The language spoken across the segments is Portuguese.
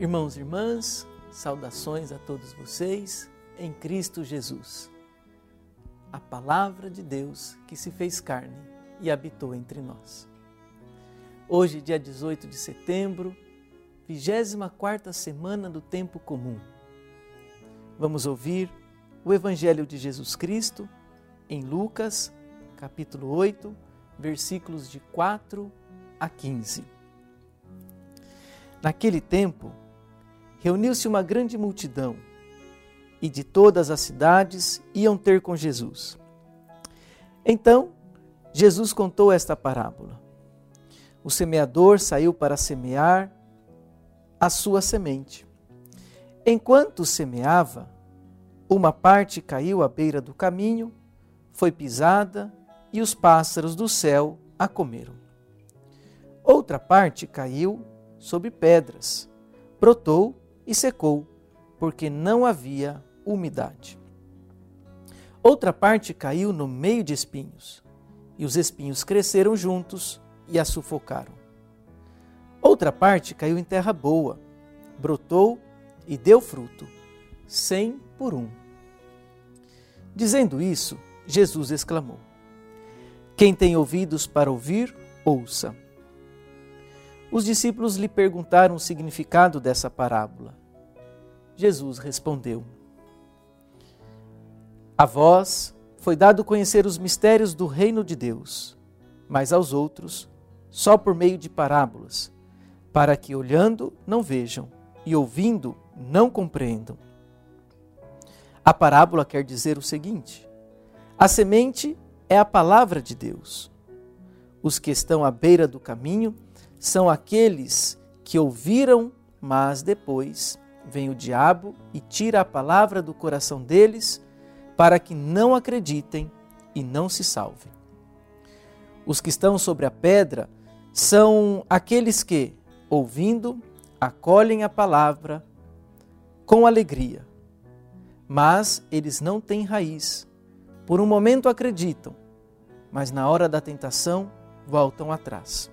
Irmãos e irmãs, saudações a todos vocês em Cristo Jesus. A palavra de Deus que se fez carne e habitou entre nós. Hoje, dia 18 de setembro, 24 semana do tempo comum. Vamos ouvir o Evangelho de Jesus Cristo em Lucas, capítulo 8, versículos de 4 a 15. Naquele tempo, reuniu-se uma grande multidão e de todas as cidades iam ter com Jesus. Então, Jesus contou esta parábola. O semeador saiu para semear a sua semente. Enquanto semeava, uma parte caiu à beira do caminho, foi pisada e os pássaros do céu a comeram. Outra parte caiu sobre pedras, brotou e secou, porque não havia umidade. Outra parte caiu no meio de espinhos, e os espinhos cresceram juntos e a sufocaram. Outra parte caiu em terra boa, brotou e deu fruto, cem por um. Dizendo isso, Jesus exclamou: Quem tem ouvidos para ouvir, ouça. Os discípulos lhe perguntaram o significado dessa parábola. Jesus respondeu: A vós foi dado conhecer os mistérios do reino de Deus, mas aos outros só por meio de parábolas, para que olhando não vejam e ouvindo não compreendam. A parábola quer dizer o seguinte: a semente é a palavra de Deus. Os que estão à beira do caminho são aqueles que ouviram, mas depois vem o diabo e tira a palavra do coração deles para que não acreditem e não se salvem. Os que estão sobre a pedra são aqueles que, ouvindo, acolhem a palavra com alegria, mas eles não têm raiz. Por um momento acreditam, mas na hora da tentação voltam atrás.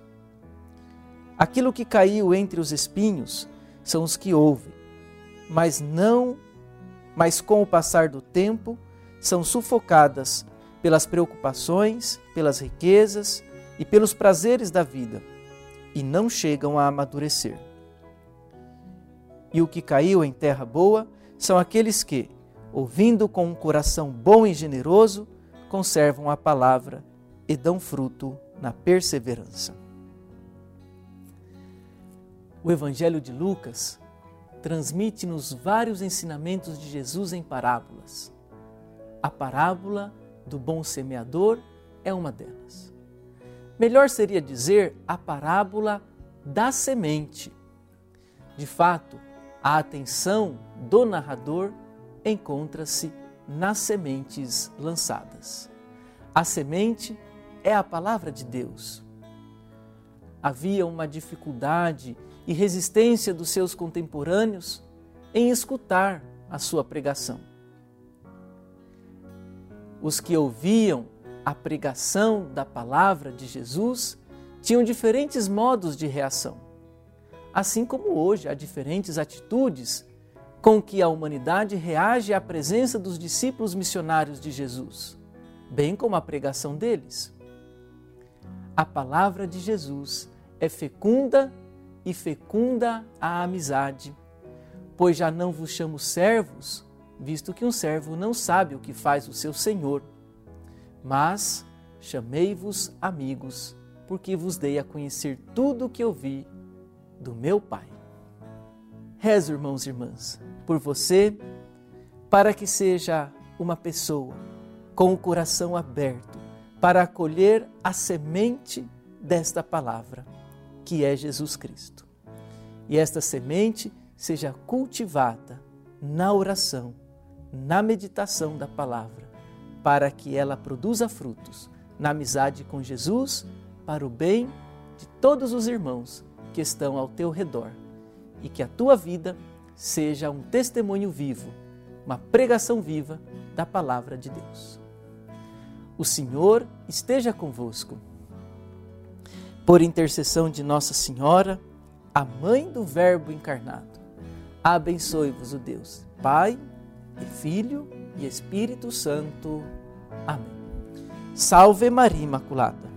Aquilo que caiu entre os espinhos são os que ouvem, mas não, mas com o passar do tempo são sufocadas pelas preocupações, pelas riquezas e pelos prazeres da vida e não chegam a amadurecer. E o que caiu em terra boa são aqueles que, ouvindo com um coração bom e generoso, conservam a palavra e dão fruto na perseverança. O Evangelho de Lucas transmite-nos vários ensinamentos de Jesus em parábolas. A parábola do bom semeador é uma delas. Melhor seria dizer a parábola da semente. De fato, a atenção do narrador encontra-se nas sementes lançadas. A semente é a palavra de Deus. Havia uma dificuldade e resistência dos seus contemporâneos em escutar a sua pregação. Os que ouviam a pregação da palavra de Jesus tinham diferentes modos de reação. Assim como hoje há diferentes atitudes com que a humanidade reage à presença dos discípulos missionários de Jesus, bem como à pregação deles. A palavra de Jesus é fecunda e fecunda a amizade. Pois já não vos chamo servos, visto que um servo não sabe o que faz o seu senhor. Mas chamei-vos amigos, porque vos dei a conhecer tudo o que ouvi do meu Pai. Rezo, irmãos e irmãs, por você, para que seja uma pessoa com o coração aberto para acolher a semente desta palavra que é Jesus Cristo. E esta semente seja cultivada na oração, na meditação da palavra, para que ela produza frutos na amizade com Jesus, para o bem de todos os irmãos que estão ao teu redor, e que a tua vida seja um testemunho vivo, uma pregação viva da palavra de Deus. O Senhor esteja convosco por intercessão de Nossa Senhora, a mãe do Verbo encarnado, Abençoe-vos o Deus, Pai e Filho e Espírito Santo. Amém. Salve Maria Imaculada.